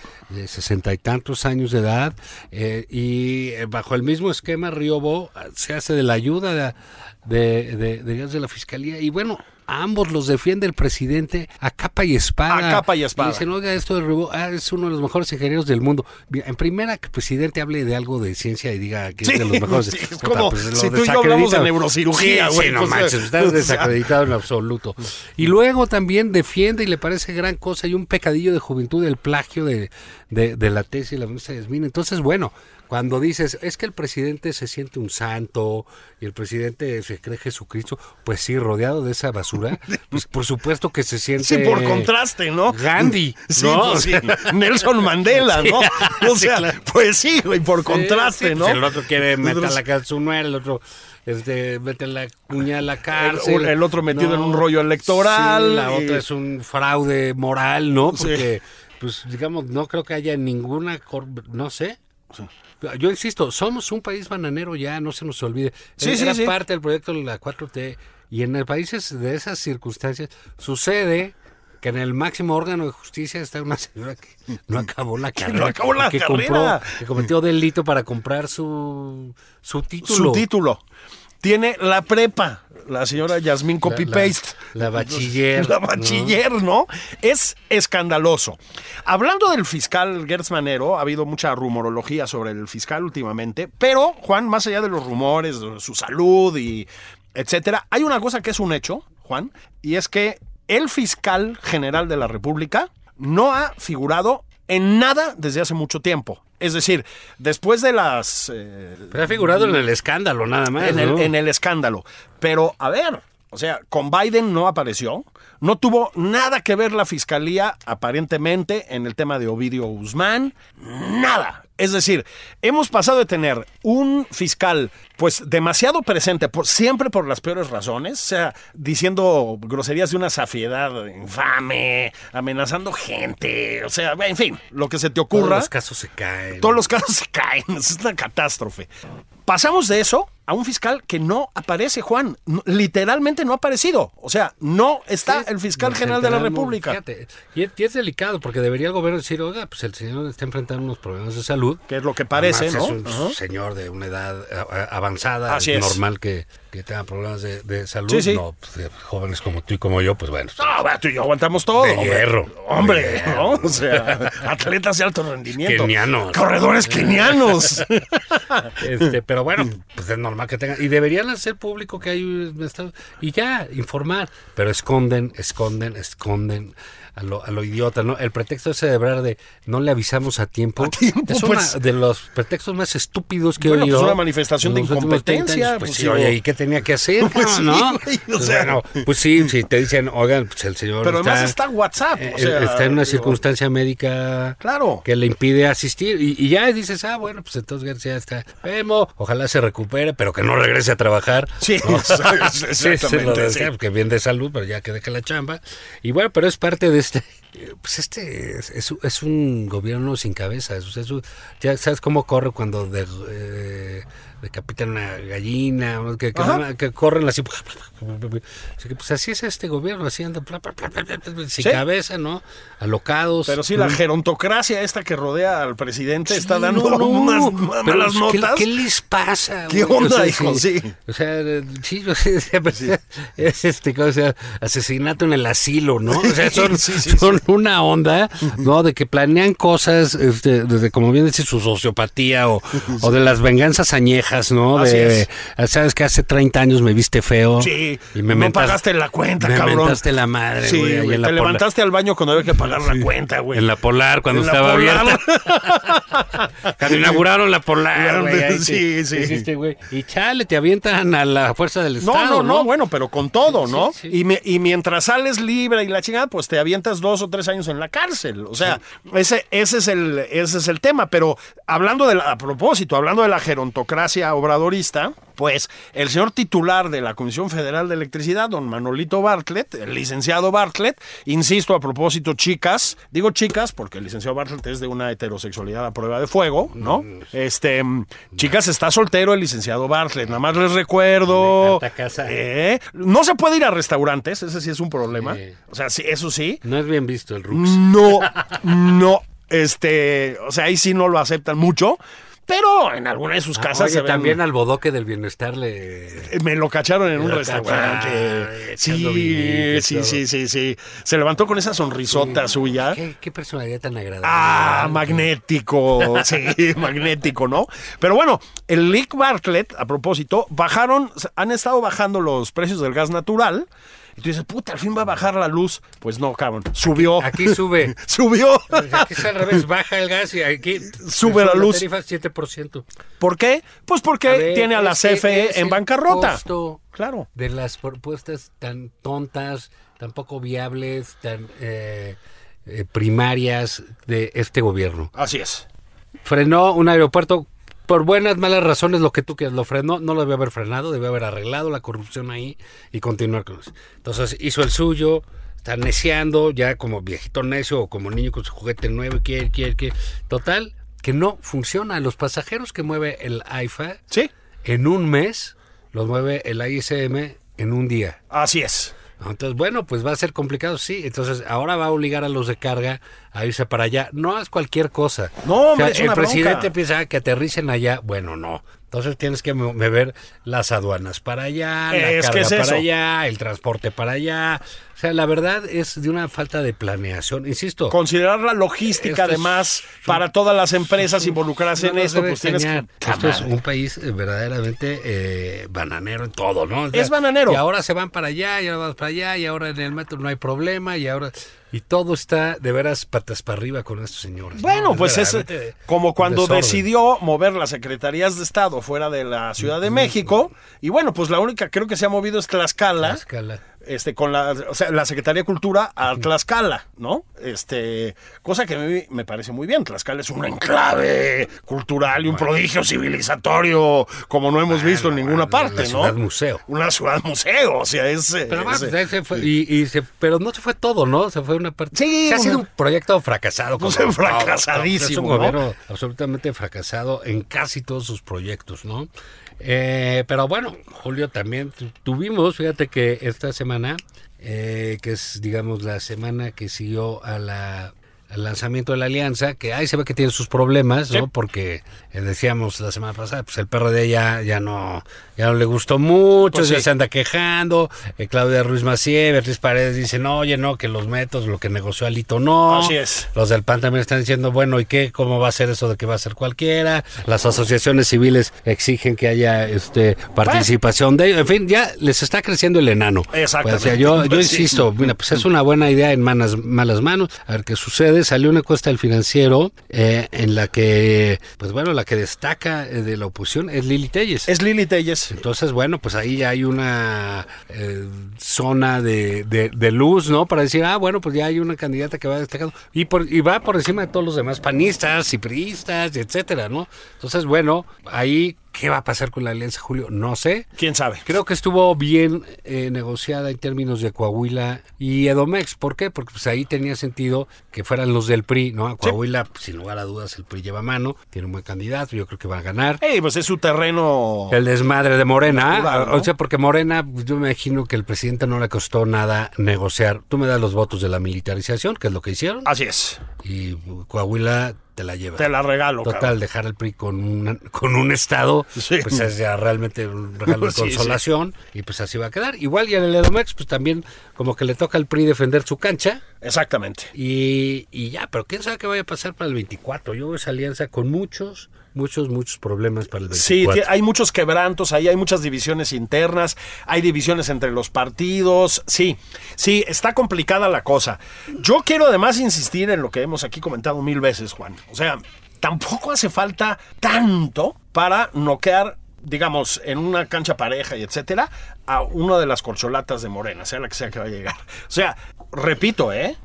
sesenta y tantos años de edad, eh, y eh, bajo el mismo esquema Riobó ah, se hace de la ayuda de, de, de- de la fiscalía, y bueno, ambos los defiende el presidente a capa y espada. A capa y espada. dicen, oiga, esto de ah, es uno de los mejores ingenieros del mundo. En primera, que el presidente hable de algo de ciencia y diga que Sí, es de los mejores. sí, es Puta, como pues, si tú y yo hablamos de neurocirugía, Sí, güey, sí, no pues, manches, estás desacreditado en absoluto. Y luego también defiende y le parece gran cosa y un pecadillo de juventud el plagio de, de, de la tesis y la ministra Yasmín. Entonces, bueno, cuando dices, es que el presidente se siente un santo y el presidente se cree Jesucristo, pues sí, rodeado de esa basura, pues por supuesto que se siente... Sí, por contraste, ¿no? Gandhi, Sí, ¿no? pues sí. Nelson Mandela, ¿no? O sea, claro. pues sí, güey, por contraste, ¿no? pues el otro quiere meter la cárcel a su nuera, el otro este, mete la cuña a la El, cárcel. el otro metido en un rollo electoral. Sí, la y- otra es un fraude moral, ¿no? Sí. Porque, pues, digamos, no creo que haya ninguna, no sé. Yo insisto, somos un país bananero ya, no se nos olvide. Sí, Era sí. parte del proyecto de la 4T y en países de esas circunstancias sucede que en el máximo órgano de justicia está una señora que no acabó la carrera. no acabó la que carrera. compró, que cometió delito para comprar su, su título. Su título. Tiene la prepa, la señora Yasmín Copy la- Paste. la bachiller, La ¿no? bachiller, ¿no? Es escandaloso. Hablando del fiscal Gertz Manero, ha habido mucha rumorología sobre el fiscal últimamente, pero, Juan, más allá de los rumores, su salud y etcétera, hay una cosa que es un hecho, Juan, y es que el fiscal general de la República no ha figurado en nada desde hace mucho tiempo. Es decir, después de las... eh, Pero ha figurado en el escándalo nada más. en, el, en el escándalo. Pero, a ver, O sea, con Biden no apareció. No tuvo nada que ver la fiscalía, aparentemente, en el tema de Ovidio Guzmán. Nada. Es decir, hemos pasado de tener un fiscal, pues demasiado presente, por, siempre por las peores razones, o sea, diciendo groserías de una safiedad infame, amenazando gente, o sea, en fin, lo que se te Todos ocurra. los casos se caen. Todos los casos se caen, es una catástrofe. Pasamos de eso a un fiscal que no aparece, Juan. No- literalmente no ha aparecido. O sea, no está Sí, el fiscal general de la República. fíjate, y, es, y es delicado porque debería el gobierno decir, oiga, pues el señor está enfrentando unos problemas de salud. Que es lo que parece, Además, ¿no? Es un señor de una edad a- a- avanzada. Así es, normal que, que tenga problemas de, de salud. Sí, sí. No, pues, eh, jóvenes como tú y como yo, pues bueno. No, tú y yo aguantamos todo. De hombre. hierro. Hombre, De hierro. ¿no? O sea, atletas de alto rendimiento. Kenianos. Corredores kenianos. Este, pero bueno, pues es normal que tengan. Y deberían hacer público que hay estado. Y ya, informar. Pero esconden, esconden, esconden. A lo, a lo idiota, ¿no? El pretexto ese de hablar de no le avisamos a tiempo. A tiempo, es pues. uno de los pretextos más estúpidos que Bueno, he pues oído. una manifestación de en los últimos 30 años. incompetencia, Pues, pues, sí, oye, ¿y qué tenía que hacer? Pues sí, ¿no? güey, o Pues sea. bueno, pues sí, si te dicen, oigan, pues el señor Pero está, además está WhatsApp. eh, o sea, está en una digo, circunstancia médica Claro. que le impide asistir y, y ya dices, ah, bueno, pues entonces García está enfermo, ojalá se recupere, pero que no regrese a trabajar. Sí, ¿no? exact- Sí, se lo exactamente, desea, sí. porque bien de salud, pero ya que deje la chamba. Y bueno, pero es parte de este, pues este es, un gobierno sin cabeza. ya sabes cómo corre cuando eh, decapitan una gallina, que, corren así. Así que, pues así es este gobierno, así anda, sin Sí. cabeza, ¿no? Alocados. Pero sí, la ¿no? gerontocracia esta que rodea al presidente está Sí, dando no, no, unas malas ¿qué- notas. ¿Qué, les pasa? ¿Qué güey? onda, hijo? Sí. O sea, eh, sí, o sea, pues, es este, ¿cómo se llama? asesinato en el asilo, ¿no? O sea, son, Sí, sí, son una onda, ¿no? De que planean cosas, este, desde, como bien dice, su sociopatía o, o de las venganzas añejas, ¿no? Así de, es. sabes que hace 30 años me viste feo. Sí, y me no mentas- pagaste la cuenta, me cabrón. mentaste la madre, Sí, güey, la te levantaste al baño cuando había que pagar la cuenta, güey. En la Polar, cuando En estaba Polar. abierta. Cuando inauguraron la Polar, güey. ahí Sí, te- sí. hiciste, güey. Y chale, te avientan a la fuerza del No, Estado, no, no, bueno, pero con todo, ¿no? sí. Y, me- y mientras sales libre y la chingada, pues te avientas dos o tres años en la cárcel. O sea, ese, ese, es el, ese es el tema. Pero hablando de la, a propósito, hablando de la gerontocracia obradorista, pues el señor titular de la Comisión Federal de Electricidad, don Manolito Bartlett, el licenciado Bartlett, insisto a propósito, chicas, digo chicas porque el licenciado Bartlett es de una heterosexualidad a prueba de fuego, ¿no? Este, mm, chicas, está soltero el licenciado Bartlett, nada más les recuerdo. Casa. Eh, No se puede ir a restaurantes, ese sí es un problema. Sí. O sea, sí, eso sí. No es bien visto el Rux. No, no. Este, o sea, ahí sí no lo aceptan mucho. Pero en alguna de sus casas Ah, Oye, también al bodoque del bienestar le... me lo cacharon en un restaurante. Sí, sí, sí, sí. Se levantó con esa sonrisota suya. ¿Qué, qué personalidad tan agradable. Ah, magnético, sí, magnético, ¿no? Pero bueno, el Lick Bartlett, a propósito, bajaron, han estado bajando los precios del gas natural. Y tú dices, puta, al fin va a bajar la luz. Pues no, cabrón, subió. Aquí sube. Subió. Aquí es al revés, baja el gas y aquí Sube la luz. tarifa 7%. ¿Por qué? Pues porque A ver, tiene a la CFE es en bancarrota. costo Claro. de las propuestas tan tontas, tan poco viables, tan eh, eh, primarias de este gobierno. Así es. Frenó un aeropuerto por buenas, malas razones, lo que tú quieras, lo frenó, no lo debió haber frenado, debió haber arreglado la corrupción ahí y continuar con eso. Entonces hizo el suyo, está neciando, ya como viejito necio o como niño con su juguete nuevo, quiere, quiere, quiere. Total, que no funciona. Los pasajeros que mueve el AIFA Sí, en un mes, los mueve el ISM en un día. así es. Entonces, bueno, pues va a ser complicado, sí. Entonces, ahora va a obligar a los de carga a irse para allá. No es cualquier cosa. No, hombre, es el una presidente bronca. piensa "Ah, que aterricen allá. Bueno, no. Entonces tienes que mover las aduanas para allá, la carga es para eso. allá, el transporte para allá. O sea, la verdad es de una falta de planeación. Insisto, Considerar la logística, es- además, para todas las empresas involucradas no en esto, pues tienes que. Esto es un país eh, verdaderamente eh, bananero en todo, ¿no? O sea, Es bananero. Y ahora se van para allá, y ahora vamos para allá, y ahora en el metro no hay problema, y ahora... y todo está de veras patas para arriba con estos señores. ¿no? Bueno, pues es verdaderamente como cuando decidió mover las secretarías de Estado fuera de la Ciudad de México. Y bueno, pues la única creo que se ha movido es Tlaxcala. Tlaxcala. Este, con la, o sea, la Secretaría de Cultura a Tlaxcala, ¿no? Este, cosa que a mí me parece muy bien. Tlaxcala es un enclave cultural y un prodigio civilizatorio como no hemos visto en ninguna una parte, ciudad ¿no? museo. Una ciudad museo, o sea, es... eh, Pero, es- pues, ahí se fue, y, y se- pero no se fue todo, ¿no? Se fue una parte. Sí, Se ha sido un proyecto fracasado. pues, como fracasadísimo, Es un ¿no? gobierno absolutamente fracasado en casi todos sus proyectos, ¿no? Eh, pero bueno, Julio, también tu- tuvimos, fíjate que esta semana, eh, que es, digamos, la semana que siguió a la al lanzamiento de la alianza, que ahí se ve que tiene sus problemas, ¿no? Sí. Porque eh, decíamos la semana pasada, pues el PRD ya, ya no, ya no le gustó mucho, Pues ya sí. se anda quejando. eh, Claudia Ruiz Macié, Beatriz Paredes dicen, oye, no, que los métodos, lo que negoció Alito no. Así es. Los del PAN también están diciendo, bueno, ¿y qué? ¿Cómo va a ser eso de que va a ser cualquiera? Las asociaciones civiles exigen que haya este participación de ellos. En fin, ya les está creciendo el enano. Exactamente. Pues, o sea, yo, yo Pues insisto, mira, pues es una buena idea en malas, malas manos. A ver qué sucede. Salió una encuesta del financiero eh, en la que, pues bueno, la que destaca eh, de la oposición es Lili Telles. Es Lili Telles. Entonces, bueno, pues ahí ya hay una eh, zona de, de- de luz, ¿no? Para decir, ah, bueno, pues ya hay una candidata que va destacando. Y, por, y va por encima de todos los demás panistas y priistas, y etcétera, ¿no? Entonces, bueno, ahí, ¿qué va a pasar con la alianza, Julio? No sé. ¿Quién sabe? Creo que estuvo bien eh, negociada en términos de Coahuila y Edomex. ¿Por qué? Porque pues ahí tenía sentido que fueran los del PRI, ¿no? Coahuila, pues, sin lugar a dudas, el PRI lleva mano, tiene un buen candidato, yo creo que va a ganar. Ey, pues es su terreno. El desmadre de Morena, Natural, ¿no? o sea, porque Morena, pues, yo me imagino que el presidente no le costó nada negociar. Tú me das los votos de la militarización, que es lo que hicieron, Así es. y Coahuila te la lleva. Te la regalo, Total, cabrón. dejar al PRI con, una- con un estado, Sí. pues es ya realmente un regalo de Sí, sí. consolación, y pues así va a quedar. Igual y en el Edomex, pues también como que le toca al PRI defender su cancha, Exactamente. y, y ya, pero quién sabe qué vaya a pasar para el 24. Yo veo esa alianza con muchos, muchos, muchos problemas para el Sí, 24. ti- hay muchos quebrantos, ahí hay muchas divisiones internas, hay divisiones entre los partidos. Sí, sí, está complicada la cosa. Yo quiero además insistir en lo que hemos aquí comentado mil veces, Juan. O sea, tampoco hace falta tanto para noquear digamos, en una cancha pareja y etcétera, a una de las corcholatas de Morena, sea la que sea que va a llegar. O sea, repito, ¿eh?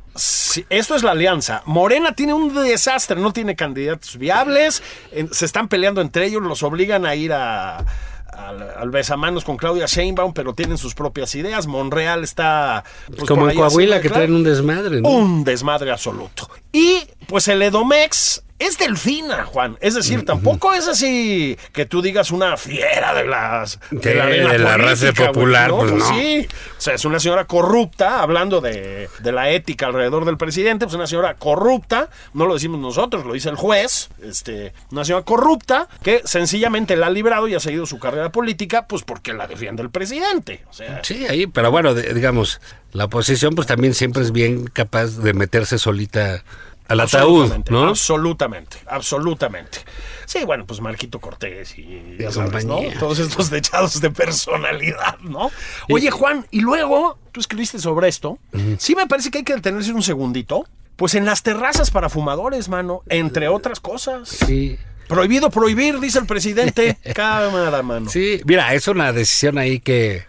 Esto es la alianza. Morena tiene un desastre, no tiene candidatos viables, en- se están peleando entre ellos, los obligan a ir a, al, al besamanos con Claudia Sheinbaum, pero tienen sus propias ideas. Monreal está... pues, Como en Coahuila, que traen un desmadre, ¿no? un desmadre absoluto. Y pues el Edomex es delfina, Juan. Es decir, tampoco es así que tú digas una fiera de las De- de la raza política, popular, güey, pues, no. Sí, o sea, es una señora corrupta, hablando de, de la ética alrededor del presidente, pues una señora corrupta, no lo decimos nosotros, lo dice el juez, este, una señora corrupta que sencillamente la ha librado y ha seguido su carrera política, pues porque la defiende el presidente. O sea, Sí, ahí, pero bueno, digamos, la oposición pues también siempre es bien capaz de meterse solita al ataúd, Absolutamente, ¿no? Absolutamente, absolutamente. Sí, bueno, pues Marquito Cortés y ya sabes, ¿no? Todos estos dechados de personalidad, ¿no? Oye, Juan, y luego, tú escribiste sobre esto. Sí me parece que hay que detenerse un segundito. Pues en las terrazas para fumadores, mano, entre otras cosas. Sí. Prohibido prohibir, dice el presidente. Cámara, mano. Sí, mira, es una decisión ahí que,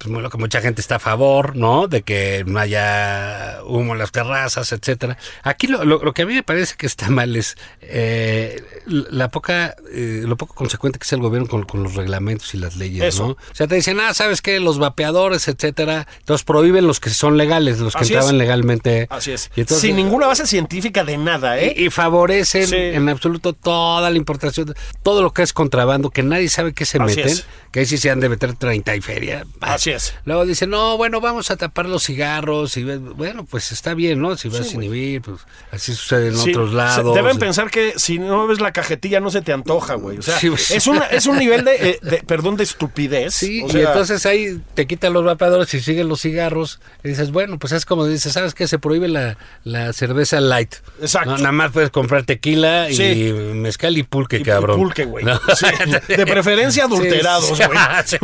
pues, bueno, que mucha gente está a favor, ¿no? De que no haya humo en las terrazas, etcétera. Aquí lo, lo- lo que a mí me parece que está mal es eh, la poca, eh, lo poco consecuente que es el gobierno con, con los reglamentos y las leyes, Eso. ¿no? O sea, te dicen, ah, ¿sabes qué? Los vapeadores, etcétera. Entonces prohíben los que son legales, los que Así entraban es. legalmente. Así es. Y entonces- Sin ninguna base científica de nada, ¿eh? y, y favorecen Sí. en absoluto toda la importación, todo lo que es contrabando, que nadie sabe qué se Así meten, es. que ahí sí se han de meter 30 y feria. Bah. Así es. Luego dicen, no, bueno, vamos a tapar los cigarros. y Bueno, pues está bien, ¿no? Si vas a inhibir, pues así sucede en Sí, otros lados. Deben pensar que si no ves la cajetilla no se te antoja, güey. O sea, Sí, pues. es, una, es un nivel de, eh, de- perdón, de estupidez. Sí, O y entonces ahí te quitan los vapeadores y siguen los cigarros. Y dices, bueno, pues es como dices, ¿sabes qué? Se prohíbe la, la cerveza light. Exacto. No, nada más puedes comprar tequila y mezcal y pulque, Y- y cabrón. pulque, güey. No. De preferencia adulterados, güey.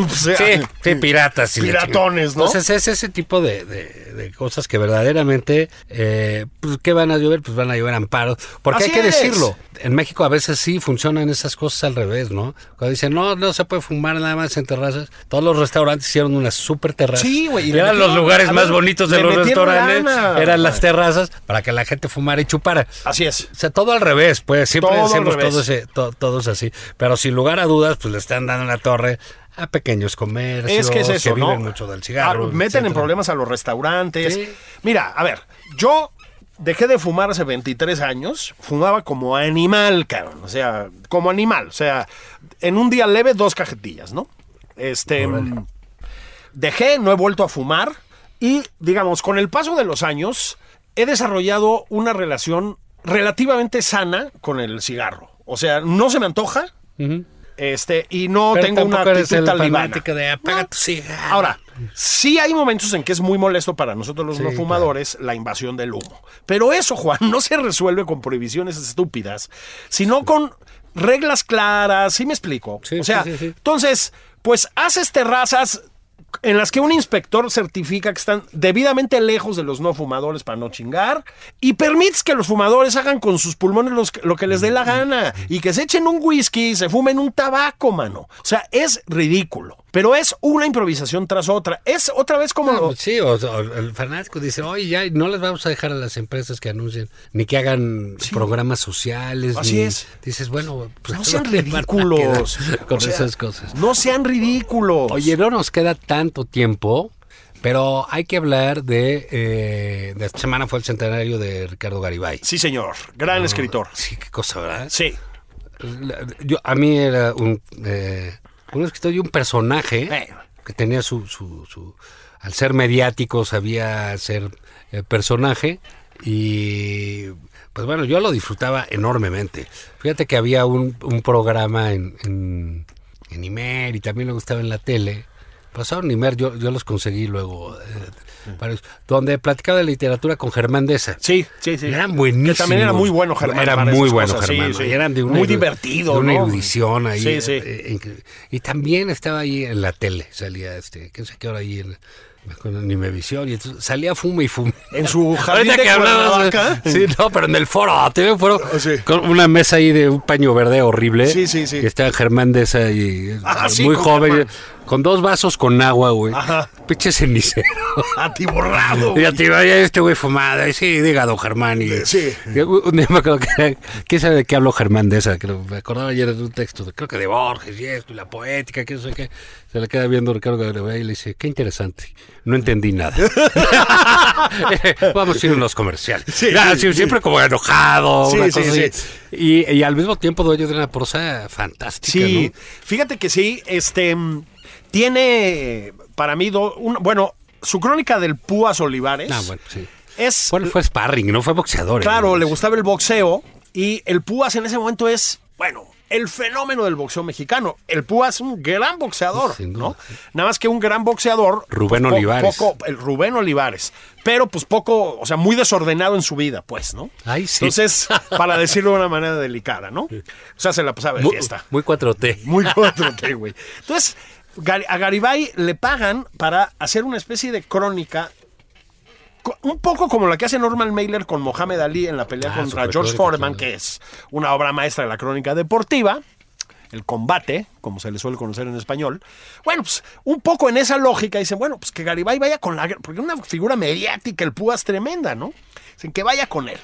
sí, piratas, y Piratones. ¿no? Entonces es ese tipo de, de- de cosas que verdaderamente, eh, pues, ¿qué van a llover? Pues van a llover amparos. Porque Así hay que es. decirlo, en México a veces sí funcionan esas cosas al revés, ¿no? Cuando dicen, no, no se puede fumar nada más en terrazas, todos los restaurantes hicieron unas super terrazas. Sí, güey, eran los lugares más bonitos de los restaurantes, lana, eran las terrazas para que la gente fumara y chupara. Así es. O sea, todo al revés, pues siempre Todo todos, to- todos así. Pero sin lugar a dudas, pues le están dando la torre a pequeños comercios Es que es eso, que ¿no? viven mucho del cigarro. Ah, meten en problemas a los restaurantes. Sí. Mira, a ver, yo dejé de fumar hace 23 años. Fumaba como animal, cabrón. O sea, como animal. O sea, en un día leve, dos cajetillas, ¿no? Este. Dejé, no he vuelto a fumar. Y, digamos, con el paso de los años, he desarrollado una relación relativamente sana con el cigarro. O sea, no se me antoja. Este, y no Pero tengo una actitud talibana. de apaga. Ahora, sí hay momentos en que es muy molesto para nosotros los Sí, no fumadores la invasión del humo. Pero eso, Juan, no se resuelve con prohibiciones estúpidas, sino con reglas claras, ¿sí me explico? Sí, o sea, entonces, pues haces terrazas en las que un inspector certifica que están debidamente lejos de los no fumadores para no chingar y permites que los fumadores hagan con sus pulmones los- lo que les dé la gana y que se echen un whisky, se fumen un tabaco, mano. O sea, es ridículo, pero es una improvisación tras otra. Es otra vez como... No, sí, o, o el fanático dice, oye, ya no les vamos a dejar a las empresas que anuncien, ni que hagan programas sociales. Así ni- es. Dices, bueno, pues no ¿qué sean ridículos. Con O sea, esas cosas. No sean ridículos. Oye, no nos queda tanto tiempo, pero hay que hablar de... Eh, de esta semana fue el centenario de Ricardo Garibay. Sí, señor. Gran escritor. Sí, qué cosa, ¿verdad? Sí. Yo, a mí era un, eh, un escritor y un personaje Eh. que tenía su, su, su- Al ser mediático sabía ser eh, personaje y... Pues bueno, yo lo disfrutaba enormemente. Fíjate que había un, un programa en, en, en Imer y también le gustaba en la tele. Pasaron Imer, yo, yo los conseguí luego, eh, donde platicaba de literatura con Germán Deza. Sí, sí, sí. Eran buenísimos. Que también era muy bueno Germán. Era muy bueno cosas, Germán. sí. Eran de una muy divertido, de una ¿no? erudición ahí. Sí, sí. eh, eh, y también estaba ahí en la tele, salía este, qué sé qué hora ahí en Animevisión y entonces salía fume y fume. En su jardín Ahorita de que hablabas, sí, no, pero en el foro, te veo foro Ah, sí. con una mesa ahí de un paño verde horrible. Sí, sí, sí. Y está Germán de esa y Ah, muy joven, Germán. Con dos vasos con agua, güey. Ajá. Pinche cenicero. Atiborrado. Y a ti vaya este güey fumado. Sí, diga don Germán. Y, Sí. y un día me acuerdo que. ¿Quién sabe de qué habló Germán de esa? Creo, me acordaba ayer de un texto, de- creo que de Borges y esto, y la poética, que no sé qué. Se le queda viendo Ricardo Garibay y le dice, qué interesante. No entendí nada. Vamos a ir a unos comerciales. Sí, Ya, sí, sí, sí. Siempre como enojado. Sí, una sí, cosa sí. así. Y, y al mismo tiempo dueño de una prosa fantástica. Sí, ¿no? fíjate que sí, este tiene para mí do- un- bueno, su crónica del Púas Olivares Ah, bueno, sí. es Bueno, fue sparring, no fue boxeador. claro, le gustaba el boxeo y el Púas en ese momento es, bueno, el fenómeno del boxeo mexicano. El Púas es un gran boxeador, ¿no? Nada más que un gran boxeador. Rubén po- Olivares. Poco, el Rubén Olivares. Pero pues poco, o sea, muy desordenado en su vida, pues, ¿no? Ay, sí. Entonces, para decirlo de una manera delicada, ¿no? O sea, se la pasaba de fiesta. muy 4T. Muy 4T, güey. Entonces, a Garibay le pagan para hacer una especie de crónica, un poco como la que hace Norman Mailer con Mohamed Ali en la pelea Ah, contra George Foreman, que es una obra maestra de la crónica deportiva. El combate, como se le suele conocer en español. Bueno, pues un poco en esa lógica dicen, bueno, pues que Garibay vaya con la... Porque es una figura mediática, el Púas tremenda, ¿no? Dicen que vaya con él.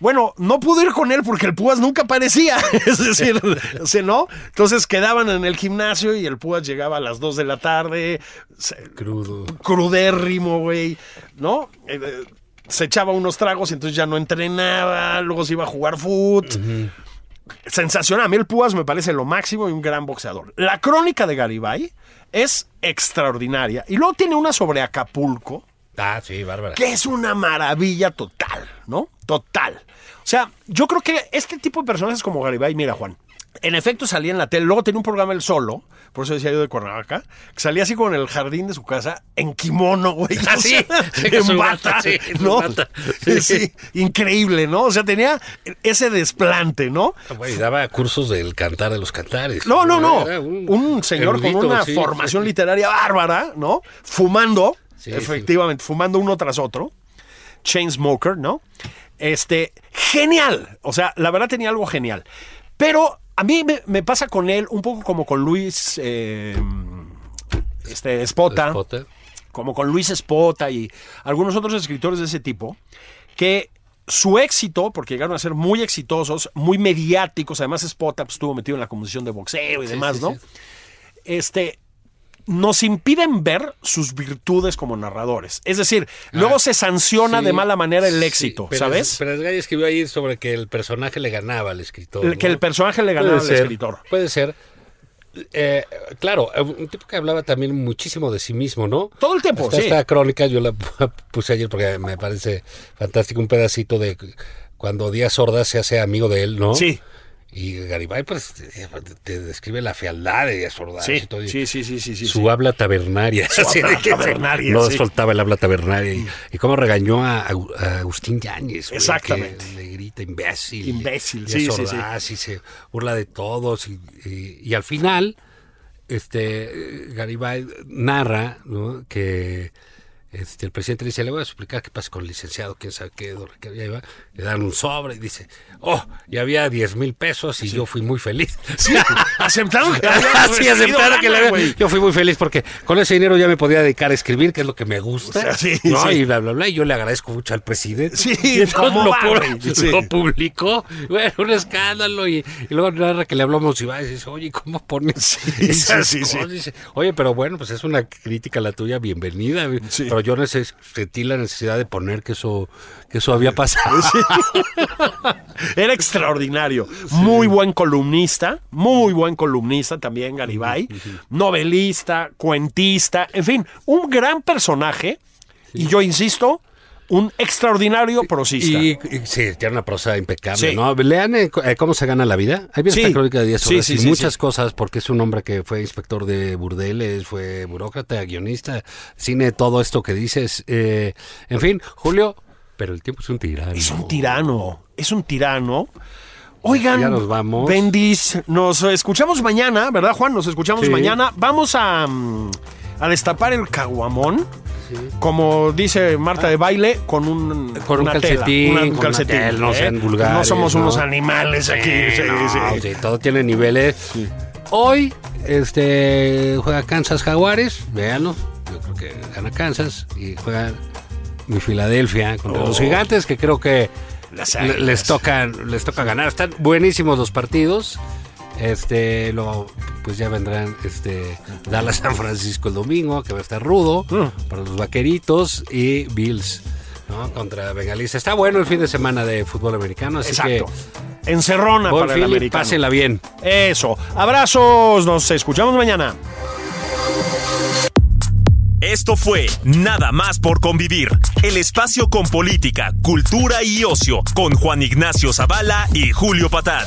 Bueno, no pudo ir con él porque el Púas nunca aparecía. Es decir, o sea, ¿no? Entonces quedaban en el gimnasio y el Púas llegaba a las 2 de la tarde, se- Crudo. crudérrimo, güey, ¿no? Eh, eh, se echaba unos tragos y entonces ya no entrenaba, luego se iba a jugar foot. Sensacional. A mí el Púas me parece lo máximo y un gran boxeador. La crónica de Garibay es extraordinaria. Y luego tiene una sobre Acapulco Ah, sí, bárbara. que es una maravilla total, ¿no? Total. O sea, yo creo que este tipo de personajes como Garibay, mira, Juan, En efecto salía en la tele, luego tenía un programa él solo, por eso decía yo de Cuernavaca, que salía así como en el jardín de su casa, en kimono, güey. Ah, o sí, sea, sí, con su en bata, sí, ¿no? bata. Sí. Sí. increíble, ¿no? O sea, tenía ese desplante, ¿no? Güey, daba cursos del cantar de los cantares. No, no, no. Un, señor erudito, con una sí, formación literaria bárbara, ¿no? Fumando, efectivamente, fumando uno tras otro. Chain Smoker, ¿no? Este, genial. O sea, la verdad tenía algo genial. Pero a mí me, me pasa con él un poco como con Luis eh, este, Spota, Spota. como con Luis Spota y algunos otros escritores de ese tipo, que su éxito, porque llegaron a ser muy exitosos, muy mediáticos, además Spota pues, estuvo metido en la composición de boxeo y demás, sí, ¿no? sí. Este, nos impiden ver sus virtudes como narradores. Es decir, luego se sanciona Sí, de mala manera el sí, éxito, pero- ¿sabes? Pero Gay escribió ahí sobre que el personaje le ganaba al escritor. El- que el personaje le ganaba Puede al ser, escritor. Puede ser. Eh, claro, un tipo que hablaba también muchísimo de sí mismo, ¿no? Todo el tiempo, Hasta sí. Esta crónica yo la puse ayer porque me parece fantástico un pedacito de cuando Díaz Ordaz se hace amigo de él, ¿no? Sí. Y Garibay pues te, describe la fealdad de Díaz Ordaz Sí, y todo, y sí, sí, sí, su habla tabernaria. Su tabernaria, No soltaba el habla tabernaria. Y, y cómo regañó a, Agu- a Agustín Yáñez. Exactamente. le grita imbécil. Imbécil, y sí, sí, sí. Y se burla de todos. Y, y- y al final, este Garibay narra ¿no? que este, el presidente dice, le voy a explicar qué pasa con el licenciado, quién sabe qué, don Ricardo, ya iba, le dan un sobre y dice, oh, ya había 10 mil pesos y yo fui muy feliz. Sí, aceptaron que había sí, aceptaron que le lana, había-. Yo fui muy feliz porque con ese dinero ya me podía dedicar a escribir, que es lo que me gusta. O sea, sí, ¿no? sí. Y bla, bla, bla. Y yo le agradezco mucho al presidente. Sí, y ¿cómo lo, lo publicó. Bueno, un escándalo. Y, y luego narra que le hablamos y va y dice, oye, ¿cómo pones esas sí, sí, sí. cosas? Dice, oye, pero bueno, pues es una crítica la tuya, bienvenida. Sí. Pero yo sentí la necesidad de poner que eso, que eso había pasado. Era extraordinario. Muy buen columnista, muy buen columnista también, Garibay. Novelista, cuentista, en fin, un gran personaje. Y yo insisto, un extraordinario prosista. Y, y sí, tiene una prosa impecable, Sí. ¿no? Lean eh, eh, cómo se gana la vida. Ahí viene Sí. esta crónica de 10 Sí, horas sí, y muchas cosas, porque es un hombre que fue inspector de burdeles, fue burócrata, guionista, cine, todo esto que dices. Eh, en fin, Julio, pero el tiempo es un tirano. Es un tirano, es un tirano. Oigan, Ya nos vamos. Bendis, nos escuchamos mañana, ¿verdad, Juan? Nos escuchamos mañana. Vamos a, mm, a destapar el caguamón. Como dice Marta de baile, con un, Con un tela, calcetín, una- un con una calcetín, tela, no ¿eh? vulgares, No somos ¿no? unos animales aquí. sí, no, sí. sí, todo tiene niveles. Hoy este juega Kansas Jaguares, véanlo. Yo creo que gana Kansas y juega mi Filadelfia contra los Oh. gigantes, que creo que les toca, les toca ganar. Están buenísimos los partidos. Este, luego, pues ya vendrán este Dallas San Francisco el domingo, que va a estar rudo Mm. para los vaqueritos y Bills. ¿no? Contra Bengalís. Está bueno el fin de semana de fútbol americano, así Exacto. que Encerrona para el americano. pásenla bien. Eso. Abrazos. Nos escuchamos mañana. Esto fue Nada más por convivir, el espacio con política, cultura y ocio, con Juan Ignacio Zavala y Julio Patán.